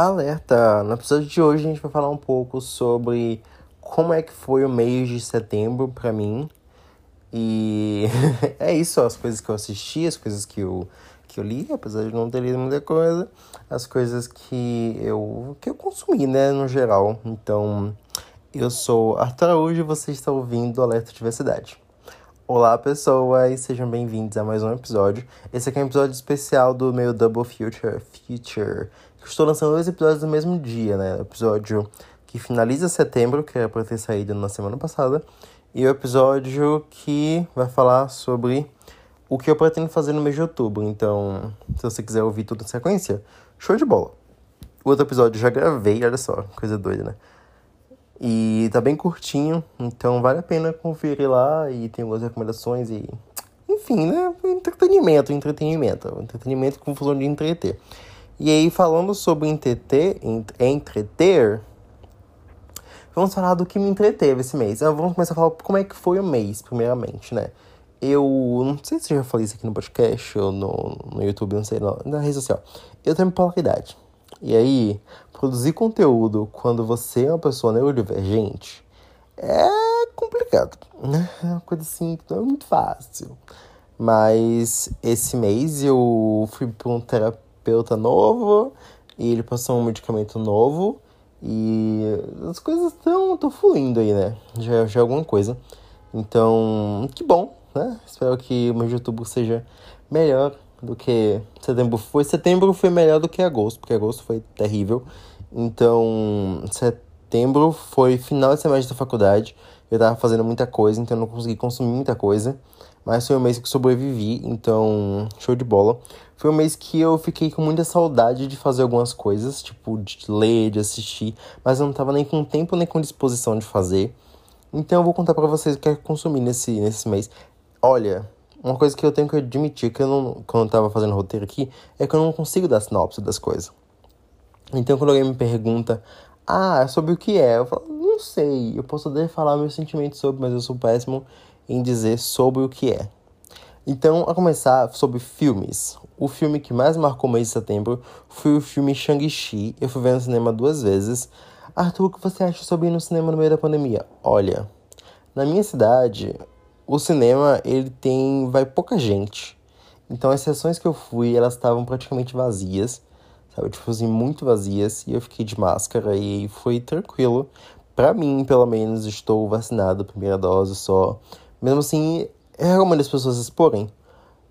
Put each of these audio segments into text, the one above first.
Alerta! No episódio de hoje a gente vai falar um pouco sobre como é que foi o mês de setembro para mim. E é isso, as coisas que eu assisti, as coisas que eu, que eu li, apesar de não ter lido muita coisa, as coisas que eu, que eu consumi, né, no geral. Então, eu sou Arthur Araújo e você está ouvindo Alerta Diversidade. Olá, pessoas, sejam bem-vindos a mais um episódio. Esse aqui é um episódio especial do meu Double Future Future Estou lançando dois episódios no mesmo dia, né? O episódio que finaliza setembro, que era para ter saído na semana passada, e o episódio que vai falar sobre o que eu pretendo fazer no mês de outubro. Então, se você quiser ouvir tudo em sequência, show de bola. O outro episódio eu já gravei, olha só, coisa doida, né? E tá bem curtinho, então vale a pena conferir lá e tem algumas recomendações e. Enfim, né? Entretenimento, entretenimento. Entretenimento com função de entreter. E aí, falando sobre entreter, entreter, vamos falar do que me entreteve esse mês. Vamos começar a falar como é que foi o mês, primeiramente, né? Eu não sei se eu já falei isso aqui no podcast ou no, no YouTube, não sei, não, na rede social. Eu tenho polaridade. E aí, produzir conteúdo quando você é uma pessoa neurodivergente é complicado, né? É uma coisa assim que não é muito fácil. Mas esse mês eu fui para um terapeuta terapeuta novo e ele passou um medicamento novo e as coisas estão tão fluindo aí, né? Já, já é alguma coisa. Então, que bom, né? Espero que o mês de outubro seja melhor do que setembro foi. Setembro foi melhor do que agosto, porque agosto foi terrível. Então, setembro foi final de semestre da faculdade. Eu tava fazendo muita coisa, então eu não consegui consumir muita coisa. Mas foi um mês que sobrevivi, então show de bola. Foi um mês que eu fiquei com muita saudade de fazer algumas coisas, tipo de ler, de assistir, mas eu não tava nem com tempo nem com disposição de fazer. Então eu vou contar para vocês o que eu consumi nesse, nesse mês. Olha, uma coisa que eu tenho que admitir que eu não, quando eu tava fazendo roteiro aqui, é que eu não consigo dar sinopse das coisas. Então quando alguém me pergunta, ah, sobre o que é? Eu falo, não sei, eu posso até falar meus sentimentos sobre, mas eu sou péssimo em dizer sobre o que é. Então, a começar sobre filmes. O filme que mais marcou o mês de setembro foi o filme Shang-Chi. Eu fui ver no cinema duas vezes. Arthur, o que você acha sobre ir no cinema no meio da pandemia? Olha, na minha cidade, o cinema ele tem vai pouca gente. Então as sessões que eu fui, elas estavam praticamente vazias, sabe? Tipo assim, muito vazias, e eu fiquei de máscara e foi tranquilo. Para mim, pelo menos, estou vacinado, primeira dose só. Mesmo assim, é recomendo as pessoas exporem?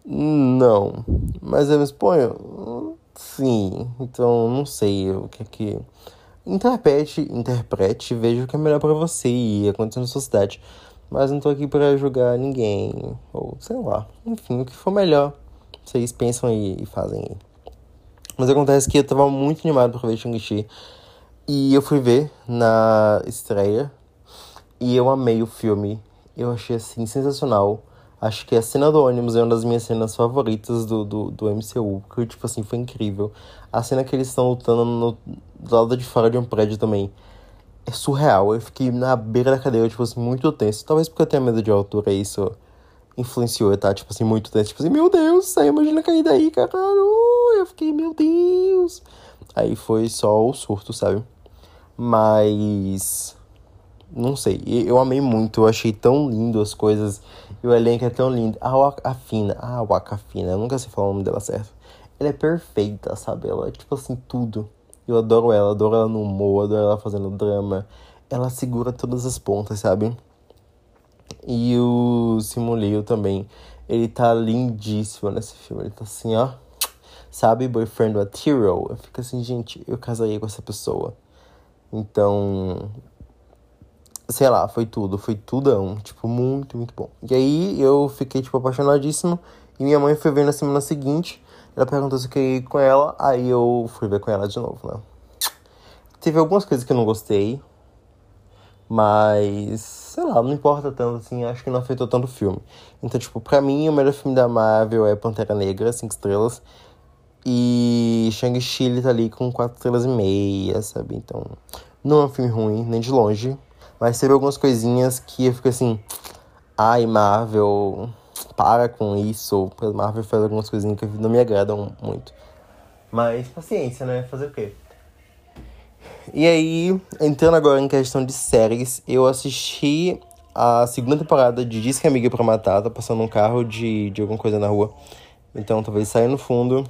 Não. Mas eu me exponho? Sim. Então, não sei o que é que. Interprete, interprete, veja o que é melhor para você e acontecer na sua cidade. Mas não tô aqui para julgar ninguém. Ou sei lá. Enfim, o que for melhor. Vocês pensam e, e fazem aí. Mas acontece que eu tava muito animado pra ver Shang-Chi. E eu fui ver na estreia. E eu amei o filme eu achei assim sensacional. Acho que a cena do ônibus é uma das minhas cenas favoritas do, do, do MCU, porque, tipo assim, foi incrível. A cena que eles estão lutando no, do lado de fora de um prédio também é surreal. Eu fiquei na beira da cadeira, tipo assim, muito tenso. Talvez porque eu tenha medo de altura, isso influenciou, tá? Tipo assim, muito tenso. Tipo assim, meu Deus, aí imagina cair daí, caralho. Eu fiquei, meu Deus. Aí foi só o surto, sabe? Mas não sei, eu amei muito, eu achei tão lindo as coisas, e o elenco é tão lindo. A Wakafina, a Wakafina, eu nunca sei falar o nome dela certo. Ela é perfeita, sabe? Ela é tipo assim, tudo. Eu adoro ela, adoro ela no humor, adoro ela fazendo drama. Ela segura todas as pontas, sabe? E o Simon Liu também, ele tá lindíssimo nesse filme. Ele tá assim, ó. Sabe, boyfriend material? Eu fico assim, gente, eu casaria com essa pessoa. Então, sei lá, foi tudo, foi tudão, tipo, muito, muito bom. E aí eu fiquei, tipo, apaixonadíssimo, e minha mãe foi ver na semana seguinte, ela perguntou se eu queria ir com ela, aí eu fui ver com ela de novo, né. Teve algumas coisas que eu não gostei, mas, sei lá, não importa tanto, assim, acho que não afetou tanto o filme. Então, tipo, pra mim, o melhor filme da Marvel é Pantera Negra, 5 estrelas, e Shang-Chi tá ali com 4 estrelas e meia, sabe? Então, não é um filme ruim, nem de longe, mas teve algumas coisinhas que eu fico assim. Ai, Marvel, para com isso. Porque Marvel faz algumas coisinhas que não me agradam muito. Mas paciência, né? Fazer o quê? E aí, entrando agora em questão de séries, eu assisti a segunda temporada de Disque Amiga pra Matar, tá passando um carro de, de alguma coisa na rua. Então talvez saia no fundo.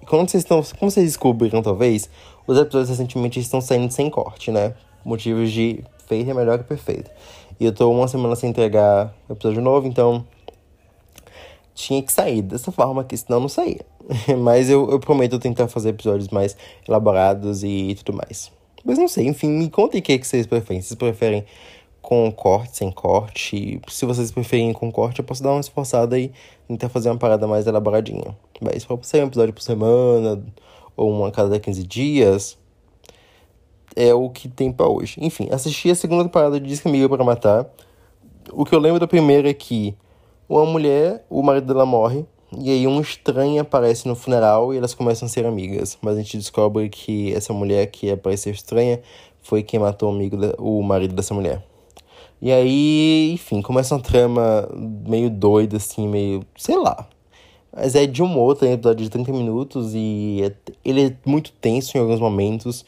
E quando vocês estão. Como vocês descobriram, talvez, os episódios recentemente estão saindo sem corte, né? Motivos de feito é melhor que perfeito. E eu tô uma semana sem entregar episódio novo, então tinha que sair dessa forma, que senão não saía. Mas eu, eu prometo tentar fazer episódios mais elaborados e tudo mais. Mas não sei, enfim, me contem o que, é que vocês preferem. Vocês preferem com corte, sem corte? Se vocês preferem com corte, eu posso dar uma esforçada e tentar fazer uma parada mais elaboradinha. Mas pra sair um episódio por semana, ou uma a cada 15 dias, é o que tem pra hoje. Enfim, assisti a segunda temporada de Disque Amiga para Matar. O que eu lembro da primeira é que uma mulher, o marido dela morre, e aí um estranho aparece no funeral e elas começam a ser amigas. Mas a gente descobre que essa mulher que apareceu estranha foi quem matou o, amigo da, o marido dessa mulher. E aí, enfim, começa uma trama meio doida, assim, meio. sei lá. Mas é de humor, tem episódio de 30 minutos e é, ele é muito tenso em alguns momentos.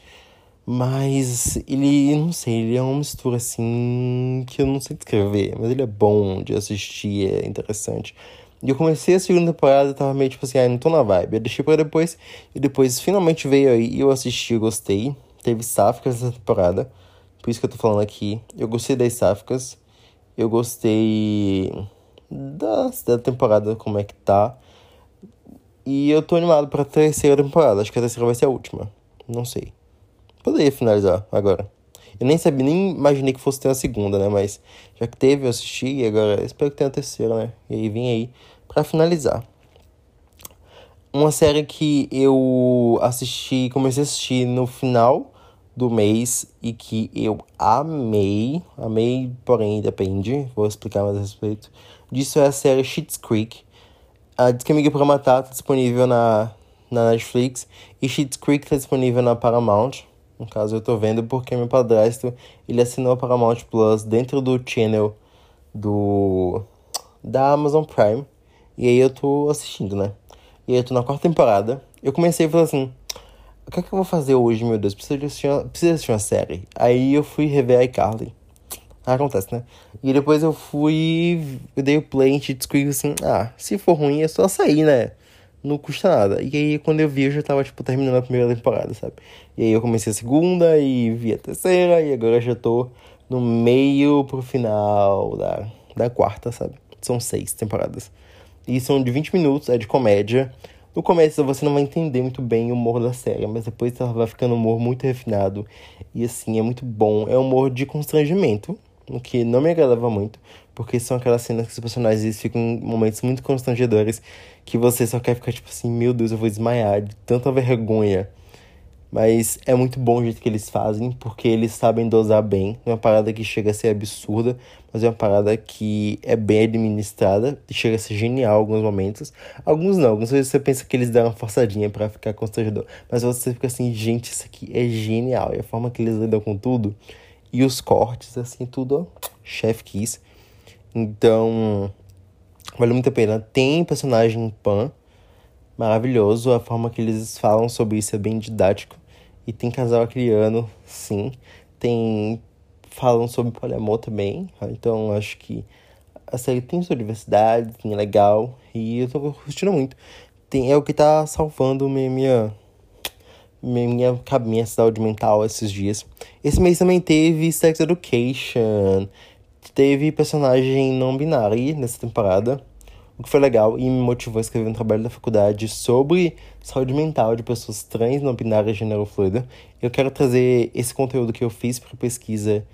Mas ele, não sei, ele é uma mistura assim que eu não sei descrever, mas ele é bom de assistir, é interessante. E eu comecei a segunda temporada e tava meio tipo assim, ah, não tô na vibe. Eu deixei pra depois, e depois finalmente veio aí e eu assisti, eu gostei. Teve sáficas essa temporada, por isso que eu tô falando aqui. Eu gostei das sáficas, eu gostei da, da temporada, como é que tá. E eu tô animado pra terceira temporada, acho que a terceira vai ser a última, não sei. Poderia finalizar agora. Eu nem sabia, nem imaginei que fosse ter uma segunda, né? Mas já que teve, eu assisti e agora espero que tenha a terceira, né? E aí vim aí para finalizar. Uma série que eu assisti, comecei a assistir no final do mês e que eu amei, amei, porém depende, vou explicar mais a respeito. Disso é a série Schitt's Creek. A Disque Amiga pra Matar tá disponível na, na Netflix e Schitt's Creek tá disponível na Paramount. No caso, eu tô vendo porque meu padrasto, ele assinou a Paramount Plus dentro do channel do da Amazon Prime. E aí eu tô assistindo, né? E aí eu tô na quarta temporada. Eu comecei a falar assim, o que é que eu vou fazer hoje, meu Deus? Preciso assistir uma, preciso assistir uma série. Aí eu fui rever a iCarly. Acontece, né? E depois eu fui. Eu dei o play em Cheat assim, ah, se for ruim é só sair, né? Não custa nada. E aí, quando eu vi, eu já tava, tipo, terminando a primeira temporada, sabe? E aí eu comecei a segunda e vi a terceira, e agora já tô no meio pro final da, da quarta, sabe? São seis temporadas. E são de 20 minutos, é de comédia. No começo você não vai entender muito bem o humor da série, mas depois ela vai ficando um humor muito refinado. E assim, é muito bom. É um humor de constrangimento, o que não me agradava muito, porque são aquelas cenas que os personagens ficam em momentos muito constrangedores que você só quer ficar tipo assim, meu Deus, eu vou desmaiar de tanta vergonha. Mas é muito bom o jeito que eles fazem, porque eles sabem dosar bem. É uma parada que chega a ser absurda, mas é uma parada que é bem administrada e chega a ser genial em alguns momentos. Alguns não, alguns vezes você pensa que eles dão uma forçadinha para ficar constrangedor. Mas você fica assim, gente, isso aqui é genial. E a forma que eles lidam com tudo e os cortes, assim, tudo, chef kiss. Então, vale muito a pena. Tem personagem Pan, maravilhoso. A forma que eles falam sobre isso é bem didático. E tem casal acriano, sim. Tem. Falam sobre poliamor também. Então, acho que a série tem sua diversidade, tem legal. E eu tô curtindo muito. Tem, é o que tá salvando minha, minha minha, minha saúde mental esses dias. Esse mês também teve Sex Education. Teve personagem não binário nessa temporada. O que foi legal e me motivou a escrever um trabalho da faculdade sobre saúde mental de pessoas trans, não binárias e gênero fluido. Eu quero trazer esse conteúdo que eu fiz para pesquisa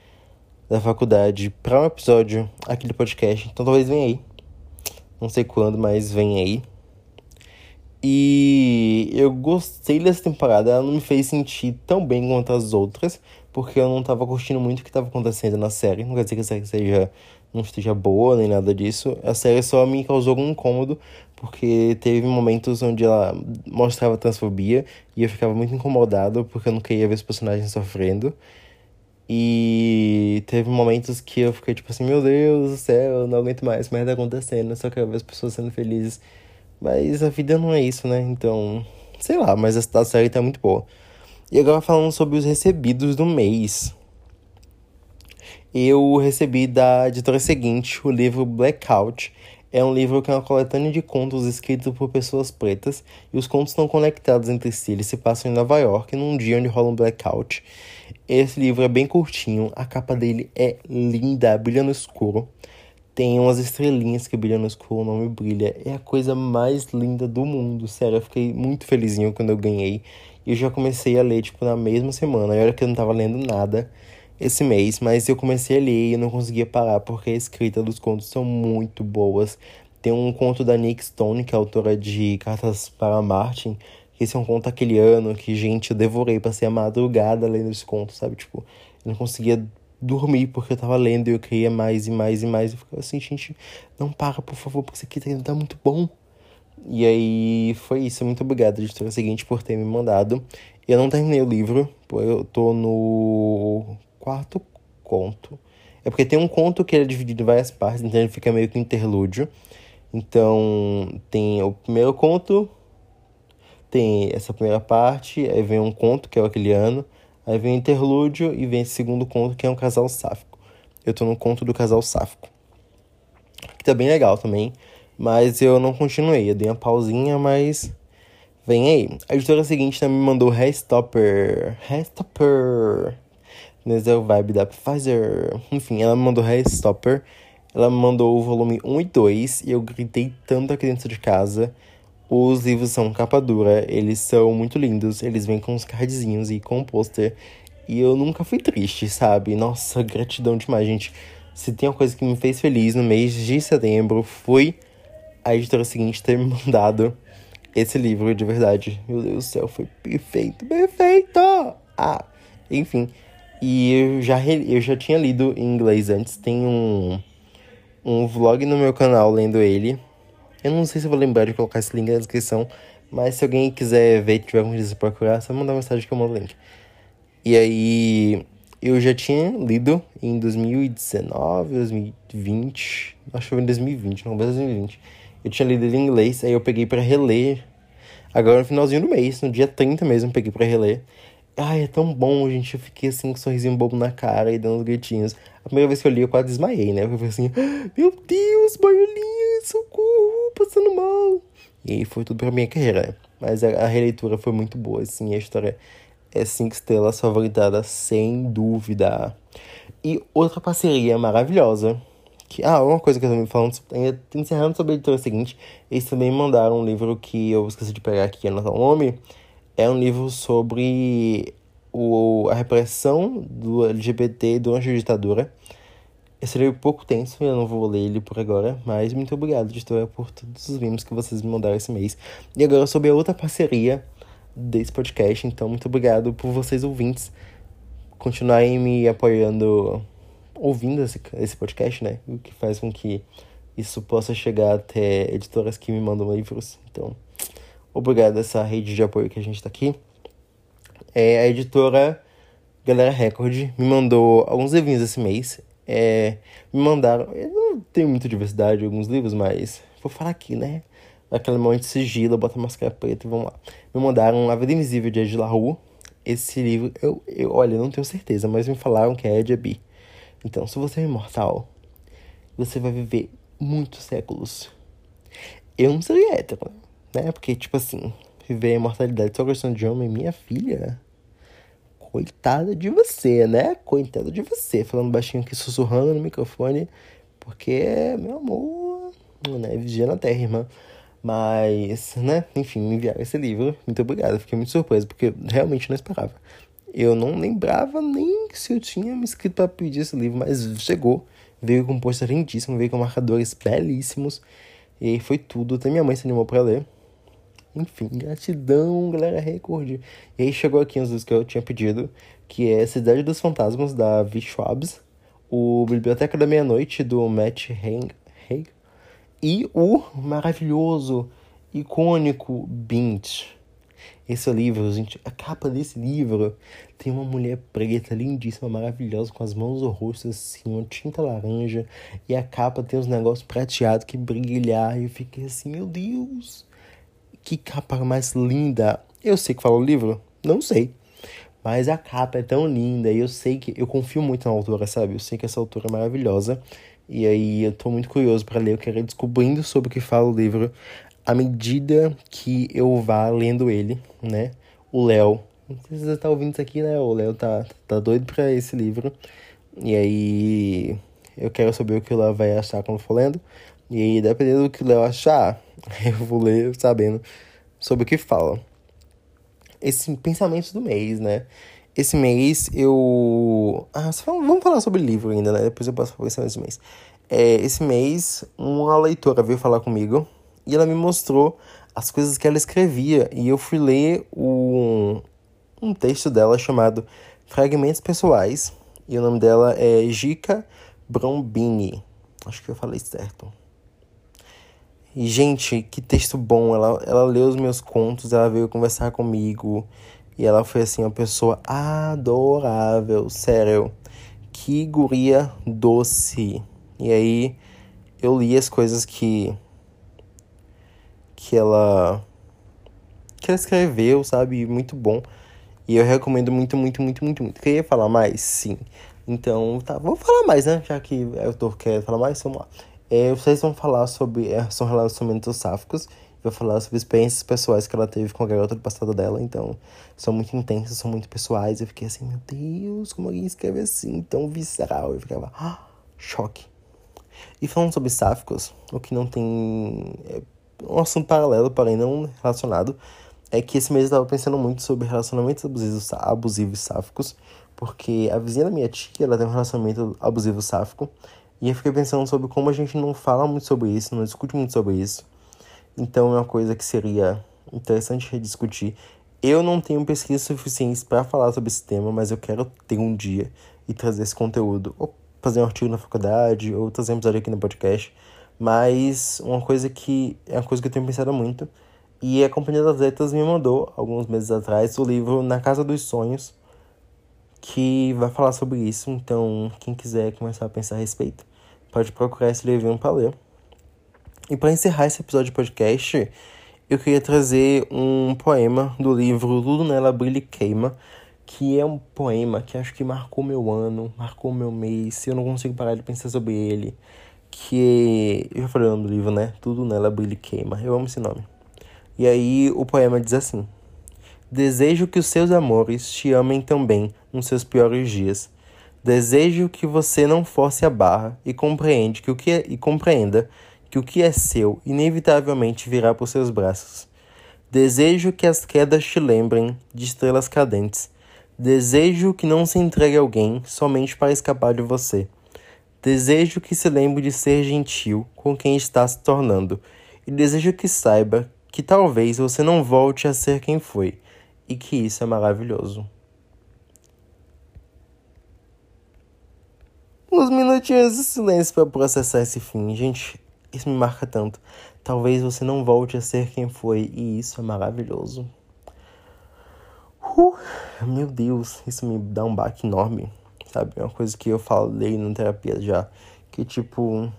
da faculdade para um episódio aqui do podcast. Então talvez venha aí. Não sei quando, mas vem aí. E eu gostei dessa temporada, ela não me fez sentir tão bem quanto as outras, porque eu não tava curtindo muito o que tava acontecendo na série. Não quer dizer que a série seja, não esteja boa nem nada disso. A série só me causou algum incômodo, porque teve momentos onde ela mostrava transfobia e eu ficava muito incomodado porque eu não queria ver os personagens sofrendo. E teve momentos que eu fiquei tipo assim, meu Deus do céu, eu não aguento mais, merda acontecendo, eu só quero ver as pessoas sendo felizes. Mas a vida não é isso, né? Então, sei lá, mas a série tá muito boa. E agora falando sobre os recebidos do mês. Eu recebi da editora seguinte o livro Blackout. É um livro que é uma coletânea de contos escritos por pessoas pretas e os contos estão conectados entre si. Eles se passam em Nova York num dia onde rola um blackout. Esse livro é bem curtinho, a capa dele é linda, brilha no escuro. Tem umas estrelinhas que brilham no escuro, o nome brilha. É a coisa mais linda do mundo, sério. Eu fiquei muito felizinho quando eu ganhei. E eu já comecei a ler, tipo, na mesma semana. E olha que eu não tava lendo nada esse mês, mas eu comecei a ler e não conseguia parar, porque a escrita dos contos são muito boas. Tem um conto da Nick Stone, que é autora de Cartas para Martin, que esse é um conto aquele ano que, gente, eu devorei, passei a madrugada lendo esse conto, sabe? Tipo, eu não conseguia dormir porque eu tava lendo e eu queria mais e mais e mais. Eu ficava assim, gente, não para, por favor, porque isso aqui tá, tá muito bom. E aí foi isso. Muito obrigado, editora seguinte, por ter me mandado. Eu não terminei o livro, eu tô no quarto conto. É porque tem um conto que ele é dividido em várias partes, então ele fica meio que interlúdio. Então tem o primeiro conto, tem essa primeira parte, aí vem um conto que é o aquele ano, aí vem o interlúdio e vem esse segundo conto que é um casal sáfico. Eu tô no conto do casal sáfico. Que tá bem legal também. Mas eu não continuei, eu dei uma pausinha, mas vem aí. A editora seguinte também me mandou Restopper. Restopper. Nesse é o vibe da Pfizer. Enfim, ela me mandou Restopper. Ela me mandou o volume 1 e 2 e eu gritei tanto aqui dentro de casa. Os livros são capa dura, eles são muito lindos, eles vêm com os cardzinhos e com o pôster. E eu nunca fui triste, sabe? Nossa, gratidão demais, gente. Se tem uma coisa que me fez feliz no mês de setembro, foi a editora seguinte ter me mandado esse livro de verdade. Meu Deus do céu, foi perfeito, perfeito! Ah, enfim. E eu já, eu já tinha lido em inglês antes. Tem um, um vlog no meu canal lendo ele. Eu não sei se vou lembrar de colocar esse link na descrição. Mas se alguém quiser ver, tiver algum dia procurar, é só mandar mensagem que eu mando o link. E aí, eu já tinha lido em 2019, 2020. Acho que foi em 2020, não, mas 2020 eu tinha lido ele em inglês, aí eu peguei para reler. Agora no finalzinho do mês, no dia 30 mesmo, peguei para reler. Ai, é tão bom, gente. Eu fiquei assim com um sorrisinho bobo na cara e dando uns gritinhos. A primeira vez que eu li, eu quase desmaiei, né? Eu falei assim: Meu Deus, boiolinha, socorro, passando mal. E aí foi tudo pra minha carreira. Mas a, a releitura foi muito boa, assim. A história é cinco estrelas favoritada, sem dúvida. E outra parceria maravilhosa que, ah, uma coisa que eu também falando, encerrando sobre a editora seguinte, eles também mandaram um livro que eu esqueci de pegar aqui, anotar o nome. É um livro sobre o, a repressão do LGBT durante a ditadura. Esse livro é pouco tenso, eu não vou ler ele por agora, mas muito obrigado, editora, por todos os livros que vocês me mandaram esse mês. E agora sobre a outra parceria desse podcast, então muito obrigado por vocês ouvintes continuarem me apoiando ouvindo esse, esse podcast, né? O que faz com que isso possa chegar até editoras que me mandam livros. Então, obrigado a essa rede de apoio que a gente está aqui. É, a editora Galera Record me mandou alguns livrinhos esse mês. É, me mandaram. Eu não tenho muita diversidade em alguns livros, mas vou falar aqui, né? Aquele momento de sigilo, bota máscara preta e vamos lá. Me mandaram A Vida Invisível de Ed LaRue. Esse livro, eu, eu olha, não tenho certeza, mas me falaram que é Ed Abi. Então, se você é imortal, você vai viver muitos séculos. Eu não seria hétero, né? Porque, tipo assim, viver a imortalidade só questão de homem, minha filha. Coitada de você, né? Coitada de você. Falando baixinho aqui, sussurrando no microfone. Porque, meu amor, né? Vigia na terra, irmã. Mas, né? Enfim, me enviaram esse livro. Muito obrigado. Fiquei muito surpreso, porque realmente não esperava. Eu não lembrava nem se eu tinha me inscrito para pedir esse livro, mas chegou. Veio com um pôster lindíssimo, veio com marcadores belíssimos. E foi tudo. Até minha mãe se animou para ler. Enfim, gratidão, galera, recorde. E aí chegou aqui as livros que eu tinha pedido, que é Cidade dos Fantasmas, da V. Schwabs, o Biblioteca da Meia-Noite, do Matt Haig, e o maravilhoso, icônico Bint, esse livro, gente, a capa desse livro tem uma mulher preta, lindíssima, maravilhosa, com as mãos rosto, assim, uma tinta laranja. E a capa tem uns negócios prateados que brilhar. E eu fiquei assim, meu Deus, que capa mais linda. Eu sei que fala o livro? Não sei. Mas a capa é tão linda e eu sei que. Eu confio muito na autora, sabe? Eu sei que essa autora é maravilhosa. E aí eu tô muito curioso para ler, eu quero ir descobrindo sobre o que fala o livro à medida que eu vá lendo ele, né? O Léo. Não sei se você tá ouvindo isso aqui, né? O Léo tá, tá doido pra esse livro. E aí eu quero saber o que o Léo vai achar quando for lendo. E aí, dependendo do que o Léo achar, eu vou ler sabendo sobre o que fala. Esse pensamento do mês, né? Esse mês eu. Ah, vamos falar sobre livro ainda, né? Depois eu posso falar pensamento do mês. É, esse mês, uma leitora veio falar comigo e ela me mostrou as coisas que ela escrevia. E eu fui ler um, um texto dela chamado Fragmentos Pessoais. E o nome dela é Gica Brombini. Acho que eu falei certo. E, gente, que texto bom. Ela, ela leu os meus contos, ela veio conversar comigo. E ela foi, assim, uma pessoa adorável. Sério. Que guria doce. E aí, eu li as coisas que. Que ela. que ela escreveu, sabe? Muito bom. E eu recomendo muito, muito, muito, muito, muito. Queria falar mais? Sim. Então, tá, vou falar mais, né? Já que o autor quer falar mais, vamos lá. É, vocês vão falar sobre é, são relacionamentos sáficos. Vou falar sobre experiências pessoais que ela teve com a garota do passado dela. Então, são muito intensas, são muito pessoais. Eu fiquei assim, meu Deus, como alguém escreve assim, tão visceral. Eu ficava, ah, choque. E falando sobre sáficos, o que não tem. É um assunto paralelo, porém não relacionado, é que esse mês eu tava pensando muito sobre relacionamentos abusivos, abusivos sáficos, porque a vizinha da minha tia, ela tem um relacionamento abusivo sáfico, e eu fiquei pensando sobre como a gente não fala muito sobre isso, não discute muito sobre isso. Então é uma coisa que seria interessante rediscutir. Eu não tenho pesquisa suficiente para falar sobre esse tema, mas eu quero ter um dia e trazer esse conteúdo, ou fazer um artigo na faculdade, ou trazer um episódio aqui no podcast. Mas uma coisa que é uma coisa que eu tenho pensado muito. E a Companhia das Letras me mandou, alguns meses atrás, o livro Na Casa dos Sonhos, que vai falar sobre isso. Então, quem quiser começar a pensar a respeito, pode procurar esse livrinho para ler. E para encerrar esse episódio de podcast, eu queria trazer um poema do livro Tudo Nela Brilha e Queima, que é um poema que acho que marcou meu ano, marcou meu mês, eu não consigo parar de pensar sobre ele. Que. Eu já falei o nome do livro, né? Tudo Nela Brilha e Queima. Eu amo esse nome. E aí o poema diz assim: Desejo que os seus amores te amem também nos seus piores dias Desejo que você não force a barra e compreende que o que é, e compreenda que o que é seu inevitavelmente virá por seus braços. Desejo que as quedas te lembrem de estrelas cadentes. Desejo que não se entregue a alguém somente para escapar de você. Desejo que se lembre de ser gentil com quem está se tornando. E desejo que saiba que talvez você não volte a ser quem foi. E que isso é maravilhoso. uns minutinhos de silêncio para processar esse fim. Gente, isso me marca tanto. Talvez você não volte a ser quem foi, e isso é maravilhoso. Uh, meu Deus, isso me dá um baque enorme, sabe? É uma coisa que eu falei na terapia já, que tipo,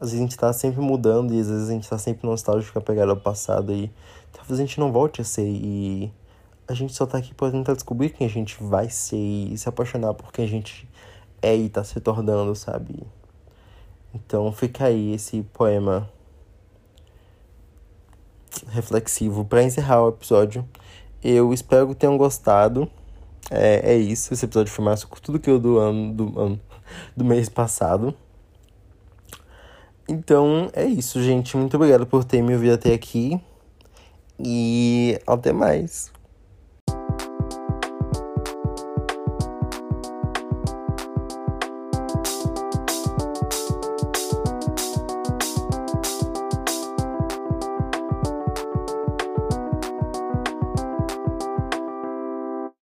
às vezes a gente tá sempre mudando e às vezes a gente tá sempre nostálgico apegado ao passado e talvez a gente não volte a ser e a gente só tá aqui pra tentar descobrir quem a gente vai ser e se apaixonar por quem a gente é e tá se tornando, sabe? Então fica aí esse poema reflexivo para encerrar o episódio. Eu espero que tenham gostado. É, é isso, esse episódio foi mais tudo que eu do ano do, ano, do mês passado. Então é isso, gente. Muito obrigado por ter me ouvido até aqui. E até mais.